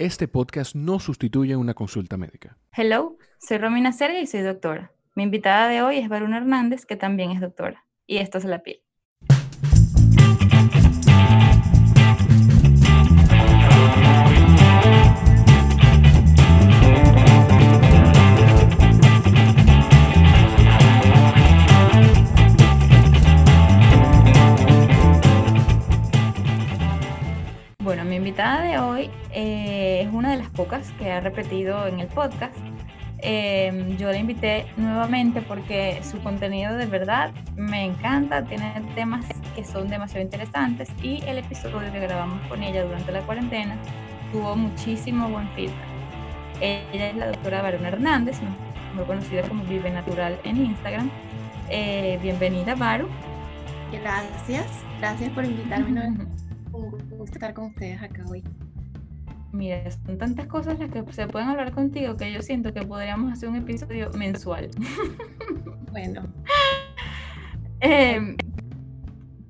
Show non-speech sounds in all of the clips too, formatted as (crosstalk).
Este podcast no sustituye una consulta médica. Hello, soy Romina Serga y soy doctora. Mi invitada de hoy es Varuna Hernández, que también es doctora. Y esto es La Piel. Invitada de hoy eh, es una de las pocas que ha repetido en el podcast. Eh, yo la invité nuevamente porque su contenido de verdad me encanta, tiene temas que son demasiado interesantes y el episodio que grabamos con ella durante la cuarentena tuvo muchísimo buen feedback. Ella es la doctora Varuna Hernández, muy conocida como Vive Natural en Instagram. Eh, bienvenida, Varu. Gracias, gracias por invitarme (laughs) gusta estar con ustedes acá hoy. Mira, son tantas cosas las que se pueden hablar contigo que yo siento que podríamos hacer un episodio mensual. (laughs) Bueno. Em,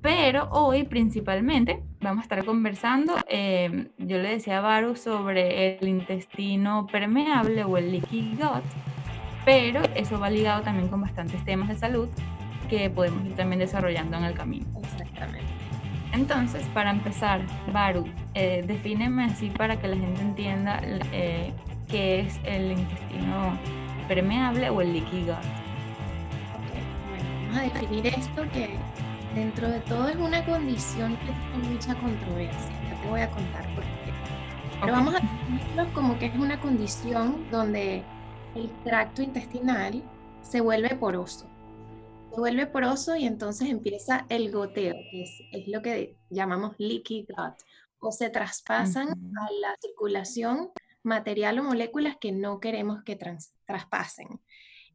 pero hoy principalmente vamos a estar conversando, em, yo le decía a Baru sobre el intestino permeable o el leaky gut, pero eso va ligado también con bastantes temas de salud que podemos ir también desarrollando en el camino. Exactamente. Entonces, para empezar, Baru, eh, defíneme así para que la gente entienda eh, qué es el intestino permeable o el leaky gut. bueno, vamos a definir esto que dentro de todo es una condición que tiene mucha controversia. Ya te voy a contar por qué. Pero vamos a definirlo como que es una condición donde el tracto intestinal se vuelve poroso se vuelve poroso y entonces empieza el goteo, que es, lo que llamamos leaky gut, o se traspasan a la circulación material o moléculas que no queremos que traspasen.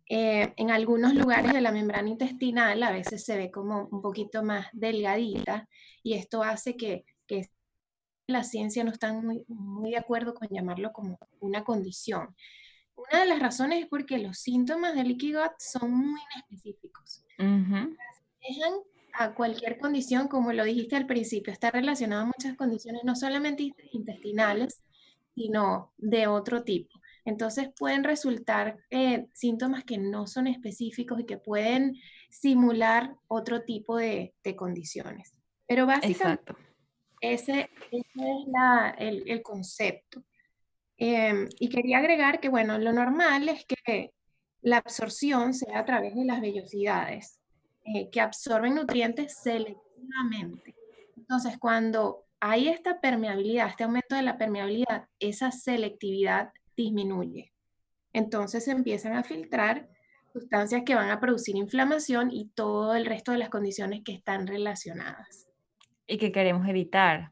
Eh, en algunos lugares de la membrana intestinal a veces se ve como un poquito más delgadita y esto hace que, que la ciencia no está muy, muy de acuerdo con llamarlo como una condición. Una de las razones es porque los síntomas del leaky gut son muy inespecíficos. Dejan a cualquier condición, como lo dijiste al principio, está relacionado a muchas condiciones, no solamente intestinales, sino de otro tipo. Entonces pueden resultar eh, síntomas que no son específicos y que pueden simular otro tipo de, condiciones. Pero básicamente ese, es el, concepto. Em, y quería agregar que, bueno, lo normal es que la absorción sea a través de las vellosidades, eh, que absorben nutrientes selectivamente. Entonces, cuando hay esta permeabilidad, este aumento de la permeabilidad, esa selectividad disminuye. Entonces se empiezan a filtrar sustancias que van a producir inflamación y todo el resto de las condiciones que están relacionadas. Y que queremos evitar.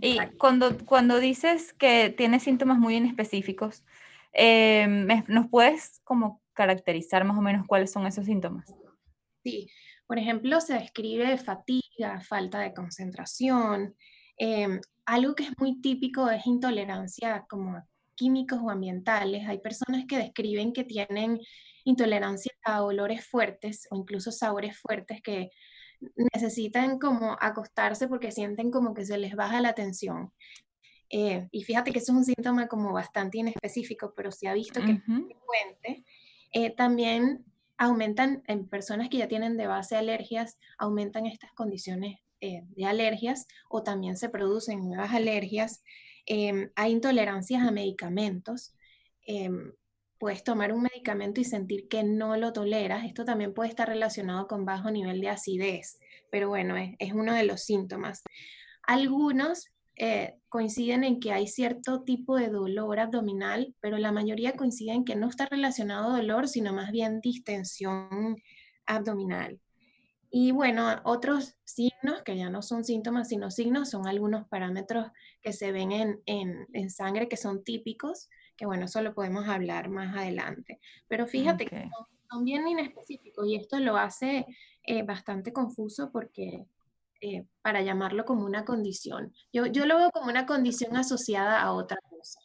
Y cuando, cuando dices que tienes síntomas muy inespecíficos, eh, ¿nos puedes como caracterizar más o menos cuáles son esos síntomas? Sí, por ejemplo, se describe fatiga, falta de concentración. Em, algo que es muy típico es intolerancia como químicos o ambientales. Hay personas que describen que tienen intolerancia a olores fuertes o incluso sabores fuertes que necesitan como acostarse porque sienten como que se les baja la tensión. Eh, y fíjate que eso es un síntoma como bastante inespecífico, pero se ha visto que es frecuente. Eh, también aumentan en personas que ya tienen de base alergias, aumentan estas condiciones eh, de alergias o también se producen nuevas alergias. Em, hay intolerancias a medicamentos. Puedes tomar un medicamento y sentir que no lo toleras. Esto también puede estar relacionado con bajo nivel de acidez, pero bueno, es uno de los síntomas. Algunos eh, coinciden en que hay cierto tipo de dolor abdominal, pero la mayoría coinciden en que no está relacionado a dolor, sino más bien distensión abdominal. Y bueno, otros signos, que ya no son síntomas, sino signos, son algunos parámetros que se ven en, en, sangre que son típicos, que bueno, eso lo podemos hablar más adelante. Pero fíjate que son, bien inespecíficos y esto lo hace eh, bastante confuso porque eh, para llamarlo como una condición. Yo, yo lo veo como una condición asociada a otra cosa.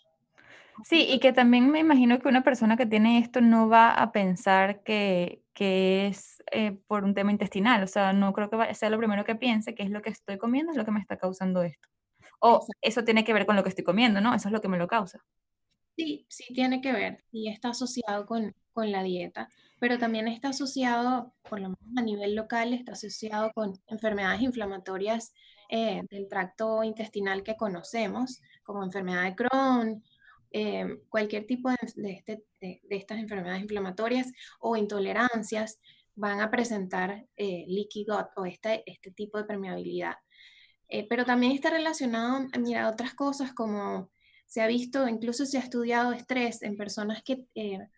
Sí, y que también me imagino que una persona que tiene esto no va a pensar que, que es eh, por un tema intestinal, o sea, no creo que sea lo primero que piense, que es lo que estoy comiendo, es lo que me está causando esto. O eso tiene que ver con lo que estoy comiendo, ¿no? Eso es lo que me lo causa. Sí, sí tiene que ver y está asociado con, con la dieta, pero también está asociado, por lo menos a nivel local, está asociado con enfermedades inflamatorias eh, del tracto intestinal que conocemos, como enfermedad de Crohn, eh, cualquier tipo de, este, de, estas enfermedades inflamatorias o intolerancias van a presentar eh, leaky gut o este, este tipo de permeabilidad. Eh, pero también está relacionado, mira, otras cosas como se ha visto, incluso se ha estudiado estrés en personas que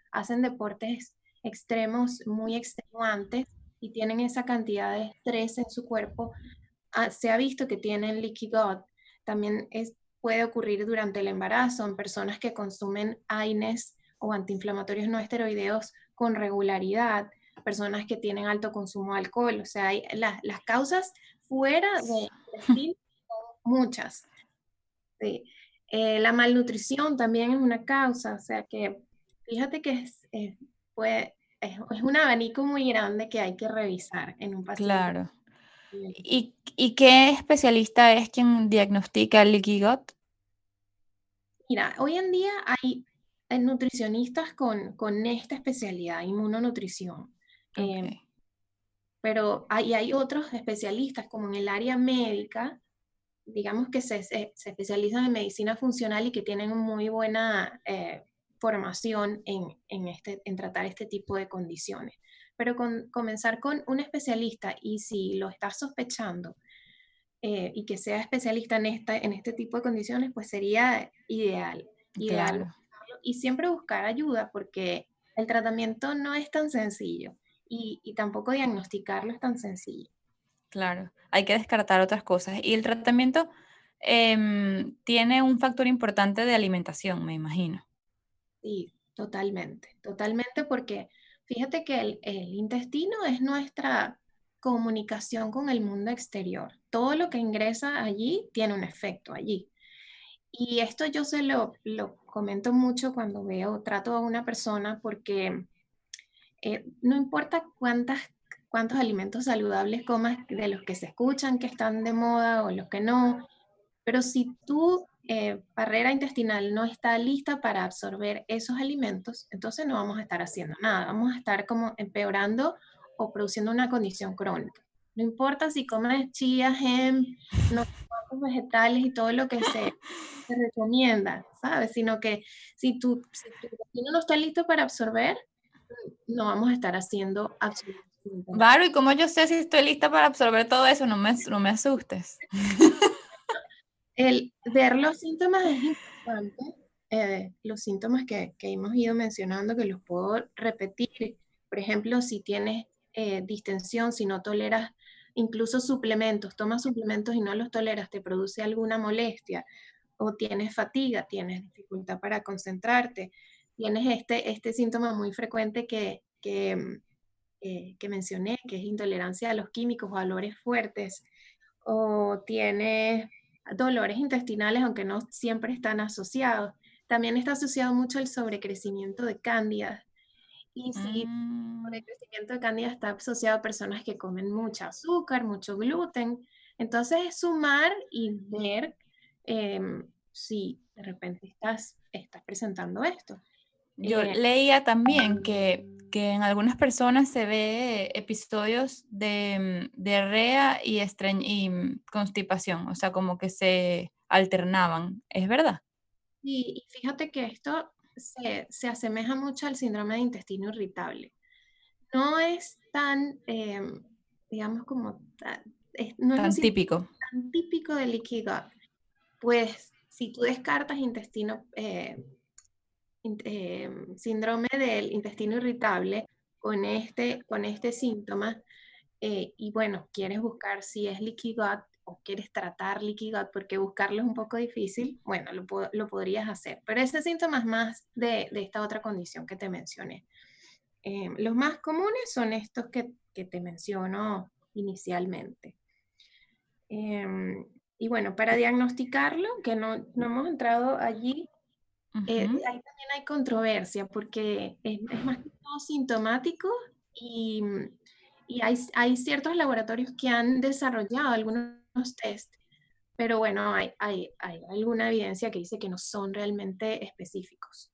hacen deportes extremos muy extenuantes y tienen esa cantidad de estrés en su cuerpo, ah, se ha visto que tienen leaky gut. También es, puede ocurrir durante el embarazo en personas que consumen AINES o antiinflamatorios no esteroideos con regularidad, personas que tienen alto consumo de alcohol, o sea, hay, las causas fuera de son muchas. Eh, la malnutrición también es una causa, o sea que fíjate que es, es, es, un abanico muy grande que hay que revisar en un paciente. Claro. ¿Y, ¿Y, qué especialista es quien diagnostica el leaky gut? Mira, hoy en día hay nutricionistas con, con esta especialidad, inmunonutrición. Em, pero hay, hay otros especialistas, como en el área médica, digamos que se, se, especializan en medicina funcional y que tienen muy buena eh, formación en, en, este, en tratar este tipo de condiciones. Pero con, comenzar con un especialista y si lo estás sospechando, eh, y que sea especialista en, esta, en este tipo de condiciones, pues sería ideal. ideal Y siempre buscar ayuda porque el tratamiento no es tan sencillo y, y tampoco diagnosticarlo es tan sencillo. Claro, hay que descartar otras cosas. Y el tratamiento em, tiene un factor importante de alimentación, me imagino. Sí, totalmente, totalmente porque fíjate que el, intestino es nuestra comunicación con el mundo exterior. Todo lo que ingresa allí tiene un efecto allí. Y esto yo se lo, lo comento mucho cuando veo, trato a una persona porque eh, no importa cuántas, cuántos alimentos saludables comas de los que se escuchan que están de moda o los que no, pero si tu eh, barrera intestinal no está lista para absorber esos alimentos, entonces no vamos a estar haciendo nada, vamos a estar como empeorando o produciendo una condición crónica. No importa si comes chía, hemp, no vegetales y todo lo que (laughs) se, recomienda, ¿sabes? Sino que si tu, si intestino no está listo para absorber, no vamos a estar haciendo absolutamente Claro, ¿y como yo sé si estoy lista para absorber todo eso? No me, no me asustes. (laughs) El ver los síntomas es importante. Eh, los síntomas que, que, hemos ido mencionando, que los puedo repetir. Por ejemplo, si tienes eh, distensión, si no toleras incluso suplementos, tomas suplementos y no los toleras, te produce alguna molestia, o tienes fatiga, tienes dificultad para concentrarte, tienes este, este síntoma muy frecuente que, que, mm, eh, que mencioné, que es intolerancia a los químicos o a olores fuertes, o tienes dolores intestinales, aunque no siempre están asociados. También está asociado mucho el sobrecrecimiento de cándidas, y si mm. el crecimiento de cándida está asociado a personas que comen mucho azúcar, mucho gluten, entonces es sumar y ver em, si de repente estás, estás presentando esto. Yo eh, leía también que, que, en algunas personas se ve episodios de mm, diarrea y, y mm, constipación, o sea, como que se alternaban, ¿es verdad? y fíjate que esto se, se, asemeja mucho al síndrome de intestino irritable. No es tan, em, digamos, como no tan típico. Tan típico del leaky gut. Pues si tú descartas intestino, eh, em, síndrome del intestino irritable con este, con este síntoma, eh, y bueno, quieres buscar si es leaky o quieres tratar leaky porque buscarlo es un poco difícil, bueno, lo, lo podrías hacer. Pero ese síntoma es más de, de esta otra condición que te mencioné. Eh, los más comunes son estos que, que te menciono inicialmente. Em, y bueno, para diagnosticarlo, que no, no hemos entrado allí, eh, ahí también hay controversia porque es, es, más que todo sintomático y, y hay, hay, ciertos laboratorios que han desarrollado algunos test pero bueno, hay, hay, hay alguna evidencia que dice que no son realmente específicos.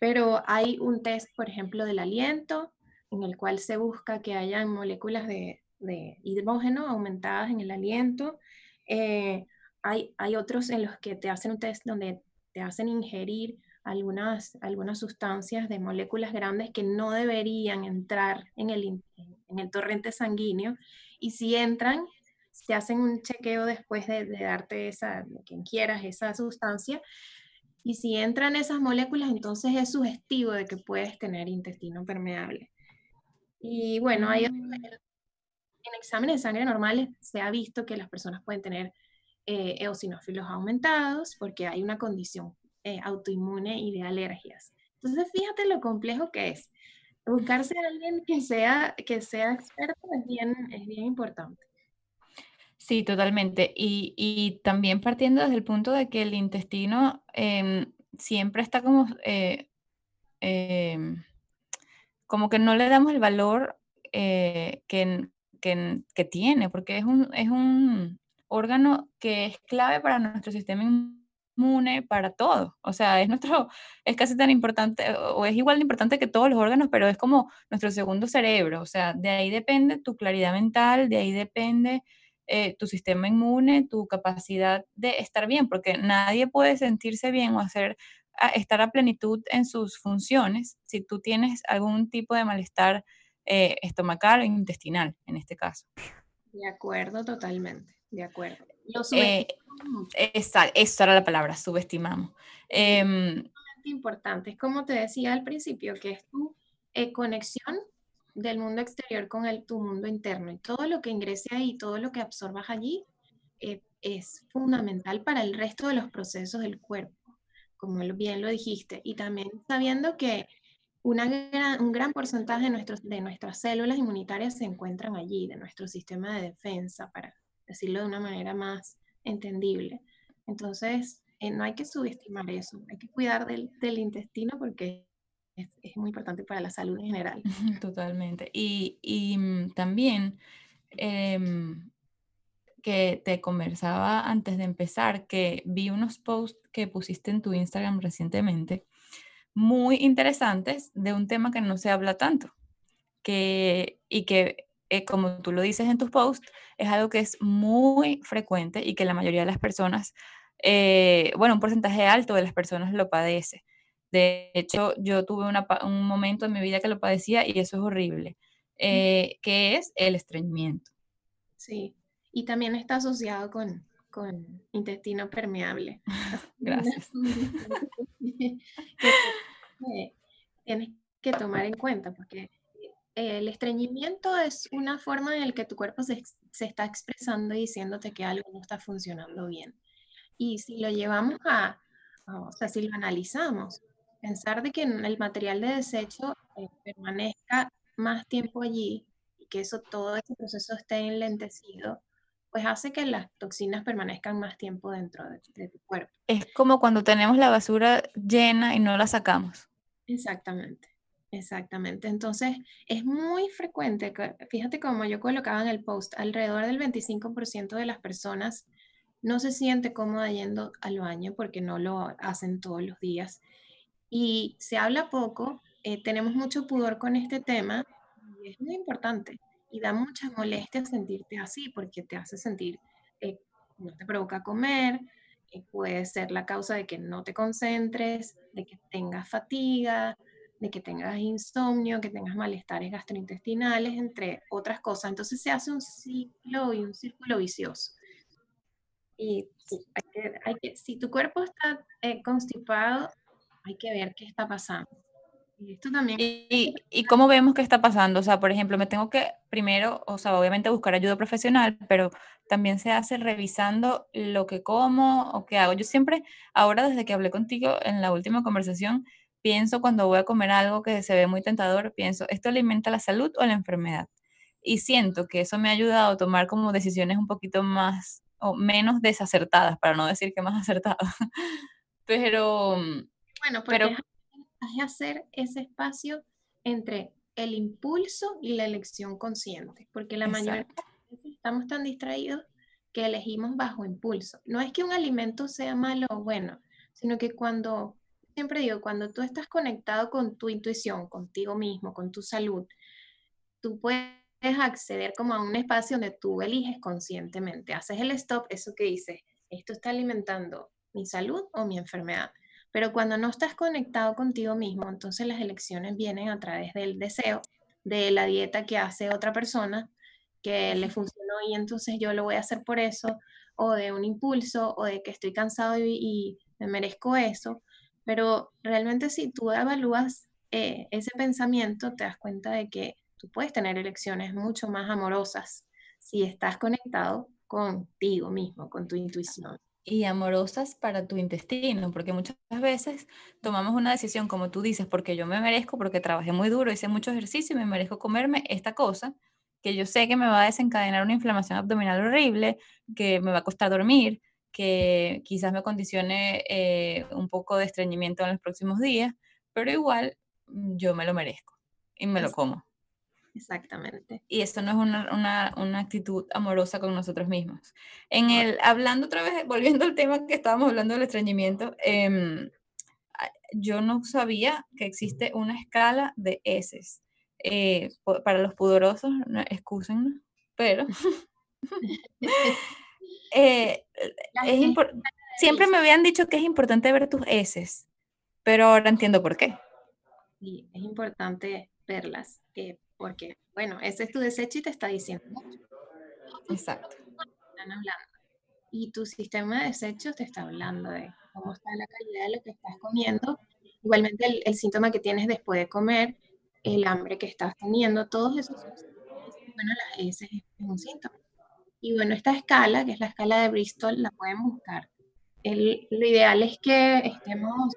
Pero hay un test, por ejemplo, del aliento, en el cual se busca que haya moléculas de, de hidrógeno aumentadas en el aliento. Eh, hay, hay, otros en los que te hacen un test donde te hacen ingerir algunas, algunas sustancias de moléculas grandes que no deberían entrar en el, en el torrente sanguíneo. Y si entran, se hacen un chequeo después de, de darte esa, de quien quieras, esa sustancia. Y si entran esas moléculas, entonces es sugestivo de que puedes tener intestino permeable. Y bueno, hay, mm. en exámenes de sangre normales se ha visto que las personas pueden tener eh, eosinófilos aumentados porque hay una condición eh, autoinmune y de alergias. Entonces, fíjate lo complejo que es. Buscarse a alguien que sea, que sea experto es bien, es bien importante. Sí, totalmente. Y, y, también partiendo desde el punto de que el intestino em, siempre está como, eh, em, como que no le damos el valor eh, que, que, que, tiene, porque es un, es un órgano que es clave para nuestro sistema inmune, para todo. O sea, es nuestro, (laughs) es casi tan importante, o es igual de importante que todos los órganos, pero es como nuestro segundo cerebro. O sea, de ahí depende tu claridad mental, de ahí depende eh, tu sistema inmune, tu capacidad de estar bien, porque nadie puede sentirse bien o hacer estar a plenitud en sus funciones si tú tienes algún tipo de malestar eh, estomacal o intestinal, en este caso. De acuerdo, totalmente, de acuerdo. Lo eh, esa, esa, era la palabra, subestimamos. Eh, importante, es como te decía al principio, que es tu conexión del mundo exterior con el, tu mundo interno. Y todo lo que ingrese ahí, todo lo que absorbas allí, eh, es fundamental para el resto de los procesos del cuerpo, como bien lo dijiste. Y también sabiendo que una un gran porcentaje de, nuestros, de nuestras células inmunitarias se encuentran allí, de nuestro sistema de defensa, para decirlo de una manera más entendible. Entonces, eh, no hay que subestimar eso, hay que cuidar del, del intestino porque es, muy importante para la salud en general. (laughs) Totalmente. Y, y mm, también em, que te conversaba antes de empezar, que vi unos posts que pusiste en tu Instagram recientemente, muy interesantes de un tema que no se habla tanto, que, y que, eh, como tú lo dices en tus posts, es algo que es muy frecuente y que la mayoría de las personas, eh, bueno, un porcentaje alto de las personas lo padece de hecho, yo tuve un momento en mi vida que lo padecía y eso es horrible, eh, que es el estreñimiento. Sí, y también está asociado con, con intestino permeable. (laughs) Gracias. (laughs) tienes que tomar en cuenta porque el estreñimiento es una forma en la que tu cuerpo se, se, está expresando y diciéndote que algo no está funcionando bien. Y si lo llevamos a, o sea, si lo analizamos, pensar de que el material de desecho eh, permanezca más tiempo allí y que eso, todo ese proceso esté enlentecido, pues hace que las toxinas permanezcan más tiempo dentro de, tu cuerpo. Es como cuando tenemos la basura llena y no la sacamos. Exactamente, exactamente. Entonces, es muy frecuente, fíjate como yo colocaba en el post, alrededor del 25% de las personas no se siente cómoda yendo al baño porque no lo hacen todos los días y se habla poco, eh, tenemos mucho pudor con este tema y es muy importante y da mucha molestia sentirte así porque te hace sentir, eh, no te provoca comer, eh, puede ser la causa de que no te concentres, de que tengas fatiga, de que tengas insomnio, que tengas malestares gastrointestinales, entre otras cosas. Entonces se hace un ciclo y un círculo vicioso. Y hay que, si tu cuerpo está constipado, hay que ver qué está pasando. Y esto también. ¿Y, ¿Y, cómo vemos qué está pasando? O sea, por ejemplo, me tengo que primero, o sea, obviamente buscar ayuda profesional, pero también se hace revisando lo que como o qué hago. Yo siempre, ahora desde que hablé contigo en la última conversación, pienso cuando voy a comer algo que se ve muy tentador, pienso, ¿esto alimenta la salud o la enfermedad? Y siento que eso me ha ayudado a tomar como decisiones un poquito más o menos desacertadas, para no decir que más acertadas. (laughs) pero bueno, pero es hacer ese espacio entre el impulso y la elección consciente, porque la mayoría de veces estamos tan distraídos que elegimos bajo impulso. No es que un alimento sea malo o bueno, sino que cuando, siempre digo, cuando tú estás conectado con tu intuición, contigo mismo, con tu salud, tú puedes acceder como a un espacio donde tú eliges conscientemente, haces el stop, eso que dices, esto está alimentando mi salud o mi enfermedad. Pero cuando no estás conectado contigo mismo, entonces las elecciones vienen a través del deseo, de la dieta que hace otra persona, que le funcionó y entonces yo lo voy a hacer por eso, o de un impulso, o de que estoy cansado y, me merezco eso. Pero realmente si tú evalúas eh, ese pensamiento, te das cuenta de que tú puedes tener elecciones mucho más amorosas si estás conectado contigo mismo, con tu intuición. Y amorosas para tu intestino, porque muchas veces tomamos una decisión, como tú dices, porque yo me merezco, porque trabajé muy duro, hice mucho ejercicio y me merezco comerme esta cosa, que yo sé que me va a desencadenar una inflamación abdominal horrible, que me va a costar dormir, que quizás me condicione eh, un poco de estreñimiento en los próximos días, pero igual mm, yo me lo merezco y me lo como. Exactamente. Y eso no es una, una, una, actitud amorosa con nosotros mismos. En el, hablando otra vez, volviendo al tema que estábamos hablando del estreñimiento, eh, yo no sabía que existe una escala de S. Eh, para los pudorosos, no, excúsennos, pero (laughs) (laughs) eh, es siempre me habían dicho que es importante ver tus S, pero ahora entiendo por qué. Sí, es importante verlas. Eh, porque, bueno, ese es tu desecho y te está diciendo Exacto. Están hablando. Y tu sistema de desechos te está hablando de cómo está la calidad de lo que estás comiendo. Igualmente el, síntoma que tienes después de comer, el hambre que estás teniendo, todos esos bueno, ese es un síntoma. Y bueno, esta escala, que es la escala de Bristol, la pueden buscar. El, lo ideal es que estemos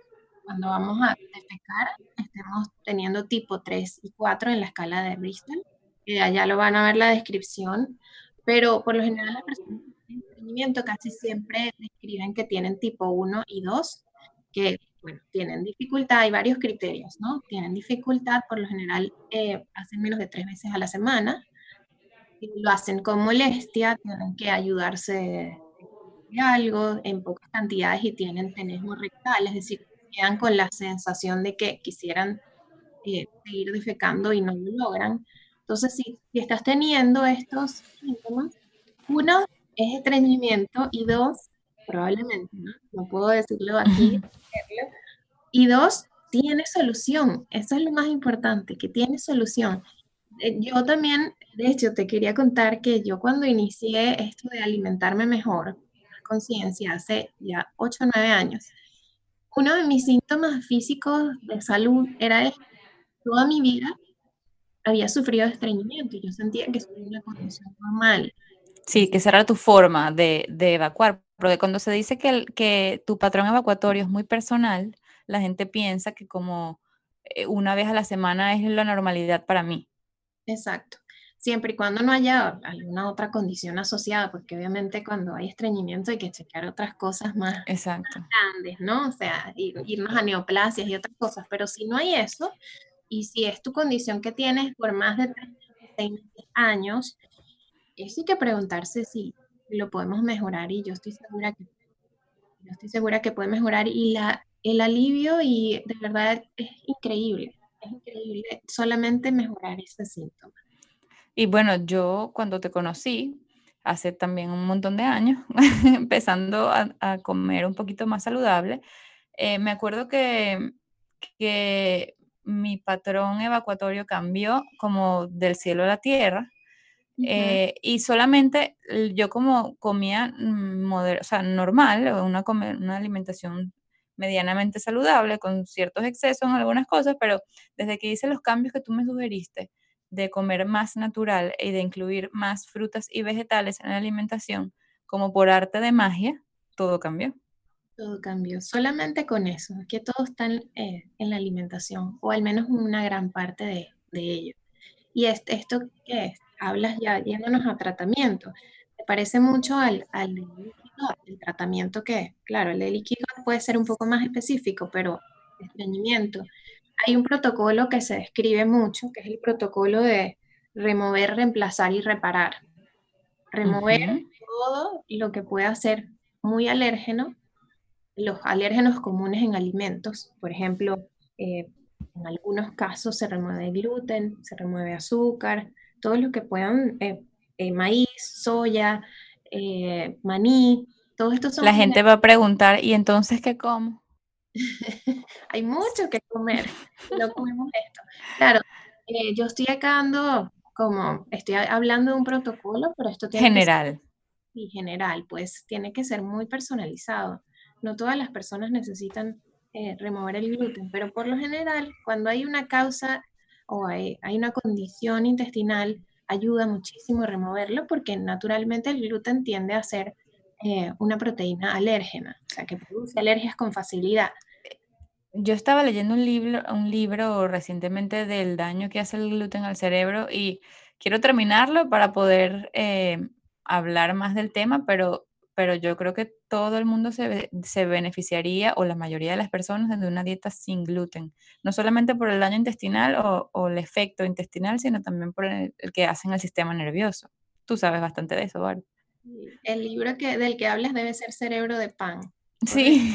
cuando vamos a defecar, estemos teniendo tipo 3 y 4 en la escala de Bristol. que allá lo van a ver la descripción, pero por lo general las personas de entrenamiento casi siempre describen que tienen tipo 1 y 2, que bueno, tienen dificultad, hay varios criterios, ¿no? Tienen dificultad, por lo general eh, hacen menos de tres veces a la semana, lo hacen con molestia, tienen que ayudarse de algo en pocas cantidades y tienen tenesmo rectal, es decir, quedan con la sensación de que quisieran eh, seguir defecando y no lo logran. Entonces, si, si estás teniendo estos síntomas, uno es estreñimiento y dos, probablemente, ¿no? No puedo decirlo aquí, y dos, tiene solución. Eso es lo más importante, que tiene solución. Eh, yo también, de hecho, te quería contar que yo cuando inicié esto de alimentarme mejor, conciencia, hace ya 8 o 9 años, uno de mis síntomas físicos de salud era esto. Toda mi vida había sufrido de estreñimiento y yo sentía que era una condición normal. Sí, que esa era tu forma de, evacuar, porque cuando se dice que, que tu patrón evacuatorio es muy personal, la gente piensa que como eh, una vez a la semana es la normalidad para mí. Exacto. Siempre y cuando no haya alguna otra condición asociada, porque obviamente cuando hay estreñimiento hay que chequear otras cosas más, grandes, ¿no? O sea, irnos a neoplasias y otras cosas, pero si no hay eso, y si es tu condición que tienes por más de 36 años, eso hay que preguntarse si lo podemos mejorar y yo estoy segura que yo estoy segura que puede mejorar y la, el alivio y de verdad es increíble, es increíble solamente mejorar ese síntoma. Y bueno, yo cuando te conocí, hace también un montón de años, (laughs) empezando a, comer un poquito más saludable, eh, me acuerdo que, que mi patrón evacuatorio cambió como del cielo a la tierra. Eh, y solamente yo como comía mm, o sea, normal, una, una alimentación medianamente saludable, con ciertos excesos en algunas cosas, pero desde que hice los cambios que tú me sugeriste, de comer más natural y de incluir más frutas y vegetales en la alimentación, como por arte de magia, todo cambió. Todo cambió, solamente con eso, que todo está eh, en, la alimentación, o al menos una gran parte de, ello. Y esto que hablas ya yéndonos a tratamiento, me parece mucho al, al el tratamiento que, claro, el de líquido puede ser un poco más específico, pero estreñimiento hay un protocolo que se describe mucho, que es el protocolo de remover, reemplazar y reparar. remover todo lo que pueda ser muy alérgeno, los alérgenos comunes en alimentos, por ejemplo, eh, en algunos casos se remueve gluten, se remueve azúcar, todo lo que puedan, eh, eh, maíz, soya, maní, todo esto son... La gente va a preguntar, ¿y entonces qué como? (laughs) Hay mucho que comer, no comemos esto. Claro, yo estoy acá como, estoy hablando de un protocolo, pero esto tiene general. Que ser, general, pues tiene que ser muy personalizado. No todas las personas necesitan eh, remover el gluten, pero por lo general, cuando hay una causa o hay, una condición intestinal, ayuda muchísimo a removerlo porque naturalmente el gluten tiende a ser eh, una proteína alérgena, o sea, que produce alergias con facilidad. Yo estaba leyendo un libro, un libro recientemente del daño que hace el gluten al cerebro y quiero terminarlo para poder eh, hablar más del tema, pero, pero yo creo que todo el mundo se, se, beneficiaría, o la mayoría de las personas, de una dieta sin gluten. No solamente por el daño intestinal o, o el efecto intestinal, sino también por el, que hacen al sistema nervioso. Tú sabes bastante de eso, Bart. El libro que, del que hablas debe ser Cerebro de Pan. Sí.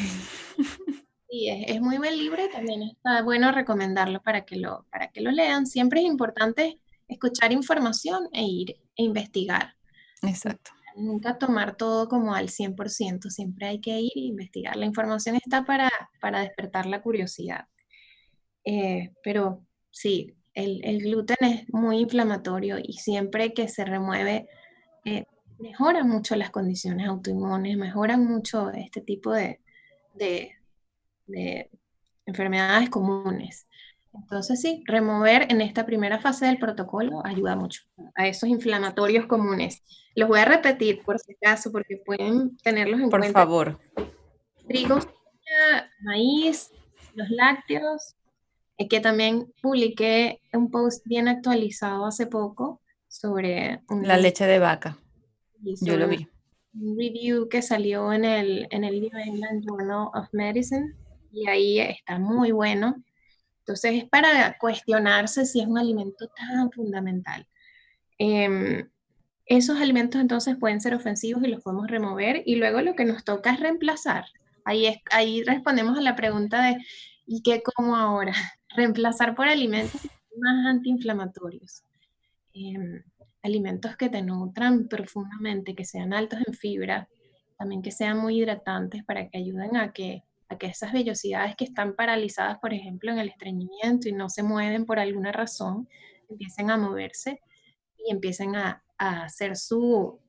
Sí, es, muy buen libro y también está bueno recomendarlo para que lo, para que lo lean. Siempre es importante escuchar información e ir e investigar. Exacto. Nunca tomar todo como al 100%, siempre hay que ir e investigar. La información está para, para despertar la curiosidad. Eh, pero sí, el, gluten es muy inflamatorio y siempre que se remueve, eh, mejoran mucho las condiciones autoinmunes, mejoran mucho este tipo de, de enfermedades comunes. Entonces sí, remover en esta primera fase del protocolo ayuda mucho a esos inflamatorios comunes. Los voy a repetir por si acaso, porque pueden tenerlos en cuenta. Por favor. Trigo, maíz, los lácteos, que también publiqué un post bien actualizado hace poco sobre... La leche de vaca. Yo lo vi. Un review que salió en el, en el New England Journal of Medicine y ahí está muy bueno. Entonces es para cuestionarse si es un alimento tan fundamental. Em, esos alimentos entonces pueden ser ofensivos y los podemos remover y luego lo que nos toca es reemplazar. Ahí, es, ahí respondemos a la pregunta de ¿y qué como ahora? (laughs) Reemplazar por alimentos más antiinflamatorios. Em, alimentos que te nutran profundamente, que sean altos en fibra, también que sean muy hidratantes para que ayuden a que a que esas vellosidades que están paralizadas, por ejemplo, en el estreñimiento y no se mueven por alguna razón, empiecen a moverse y empiecen a, hacer su,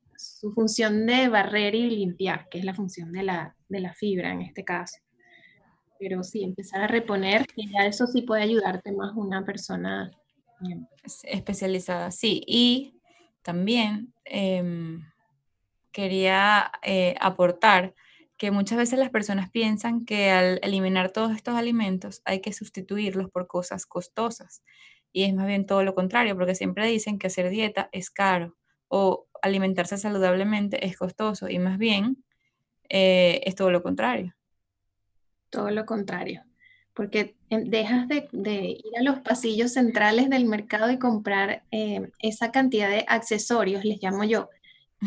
función de barrer y limpiar, que es la función de la, fibra en este caso. Pero sí, empezar a reponer, que ya eso sí puede ayudarte más una persona especializada. Sí, y también em, quería eh, aportar que muchas veces las personas piensan que al eliminar todos estos alimentos hay que sustituirlos por cosas costosas. Y es más bien todo lo contrario, porque siempre dicen que hacer dieta es caro o alimentarse saludablemente es costoso y más bien eh, es todo lo contrario. Todo lo contrario, porque dejas de, ir a los pasillos centrales del mercado y comprar eh, esa cantidad de accesorios, les llamo yo,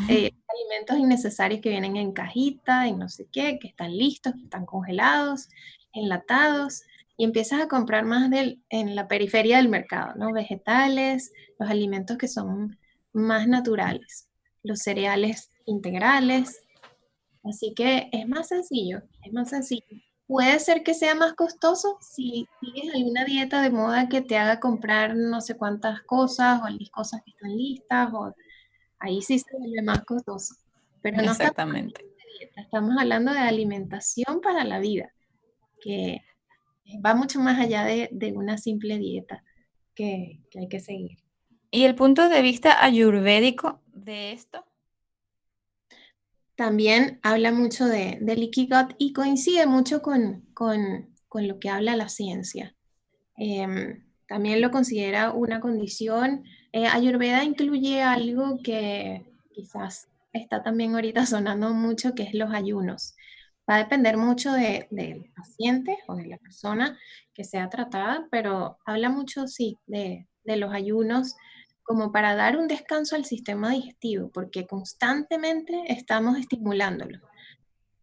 eh, alimentos innecesarios que vienen en cajita, en no sé qué, que están listos, que están congelados, enlatados, y empiezas a comprar más del, en la periferia del mercado, ¿no? Vegetales, los alimentos que son más naturales, los cereales integrales. Así que es más sencillo, es más sencillo. Puede ser que sea más costoso si tienes alguna dieta de moda que te haga comprar no sé cuántas cosas o las cosas que están listas o ahí sí se vuelve más costoso. Pero no Exactamente. Estamos, estamos hablando de alimentación para la vida, que va mucho más allá de, una simple dieta que, hay que seguir. ¿Y el punto de vista ayurvédico de esto? También habla mucho de, de leaky y coincide mucho con, lo que habla la ciencia. Em, también lo considera una condición eh, Ayurveda incluye algo que quizás está también ahorita sonando mucho, que es los ayunos. Va a depender mucho del paciente o de la persona que sea tratada, pero habla mucho, sí, de, los ayunos como para dar un descanso al sistema digestivo, porque constantemente estamos estimulándolo.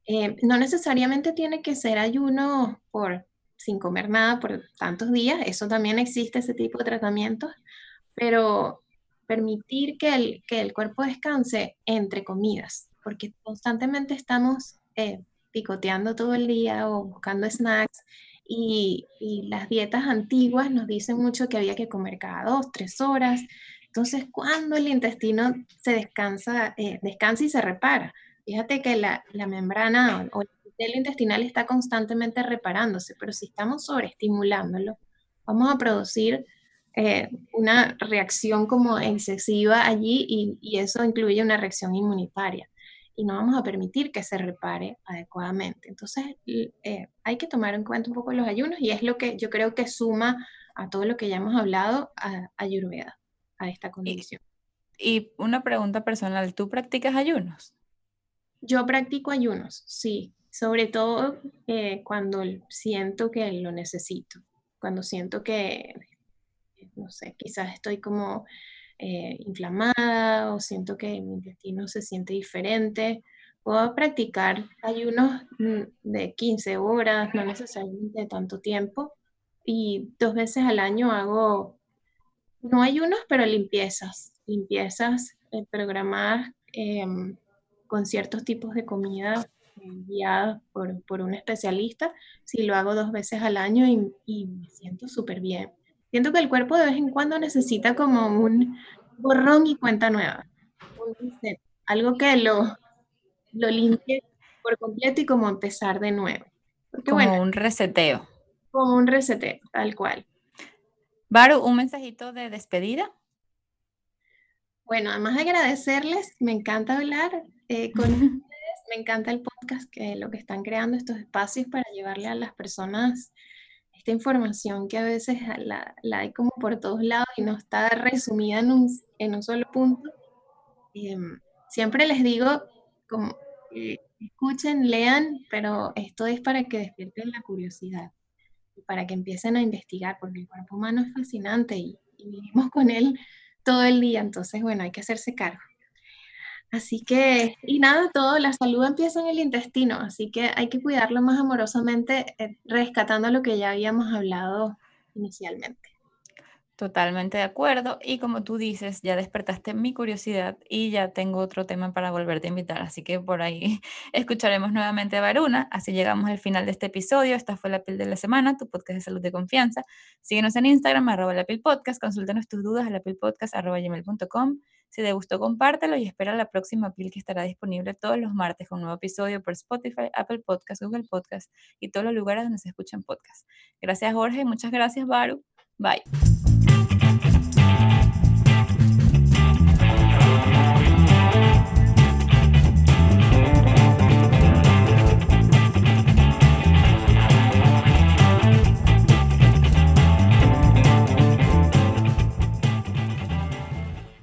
Eh, no necesariamente tiene que ser ayuno por sin comer nada por tantos días, eso también existe, ese tipo de tratamientos, pero permitir que el, que el cuerpo descanse entre comidas, porque constantemente estamos eh, picoteando todo el día o buscando snacks y, las dietas antiguas nos dicen mucho que había que comer cada dos, tres horas. Entonces, cuando el intestino se descansa, eh, descansa y se repara, fíjate que la, la membrana o el intestinal está constantemente reparándose, pero si estamos sobreestimulándolo, vamos a producir eh, una reacción como excesiva allí y, y, eso incluye una reacción inmunitaria y no vamos a permitir que se repare adecuadamente. Entonces eh, hay que tomar en cuenta un poco los ayunos y es lo que yo creo que suma a todo lo que ya hemos hablado a Ayurveda, a esta condición. Y, una pregunta personal, ¿tú practicas ayunos? Yo practico ayunos, sí, sobre todo eh, cuando siento que lo necesito, cuando siento que, no sé, quizás estoy como eh, inflamada o siento que mi intestino se siente diferente. Puedo practicar ayunos mm, de 15 horas, no necesariamente tanto tiempo. Y dos veces al año hago, no ayunos, pero limpiezas. Limpiezas eh, programadas em, con ciertos tipos de comida eh, guiadas por, por, un especialista. Si lo hago dos veces al año y, y me siento súper bien. Siento que el cuerpo de vez en cuando necesita como un borrón y cuenta nueva. algo que lo, lo limpie por completo y como empezar de nuevo. como un reseteo. Como un reseteo, tal cual. Baru, ¿un mensajito de despedida? Bueno, además de agradecerles, me encanta hablar eh, (laughs) con ustedes, me encanta el podcast, que lo que están creando estos espacios para llevarle a las personas esta información que a veces la, hay como por todos lados y no está resumida en un, en un solo punto. Em, siempre les digo, eh, escuchen, lean, pero esto es para que despierten la curiosidad para que empiecen a investigar, porque el cuerpo humano es fascinante y vivimos con él todo el día, entonces bueno, hay que hacerse cargo. Así que, y nada, todo, la salud empieza en el intestino, así que hay que cuidarlo más amorosamente, eh, rescatando lo que ya habíamos hablado inicialmente. Totalmente de acuerdo. Y como tú dices, ya despertaste mi curiosidad y ya tengo otro tema para volverte a invitar. Así que por ahí (laughs) escucharemos nuevamente a Varuna. Así llegamos al final de este episodio. Esta fue La Pil de la Semana, tu podcast de salud de confianza. Síguenos en Instagram, arroba la Pil Podcast. Consúltanos tus dudas a lapilpodcast, arroba gmail.com. Si te gustó, compártelo y espera la próxima pil que estará disponible todos los martes con un nuevo episodio por Spotify, Apple Podcast, Google Podcast y todos los lugares donde se escuchan podcasts. Gracias, Jorge. Muchas gracias, Baru. Bye.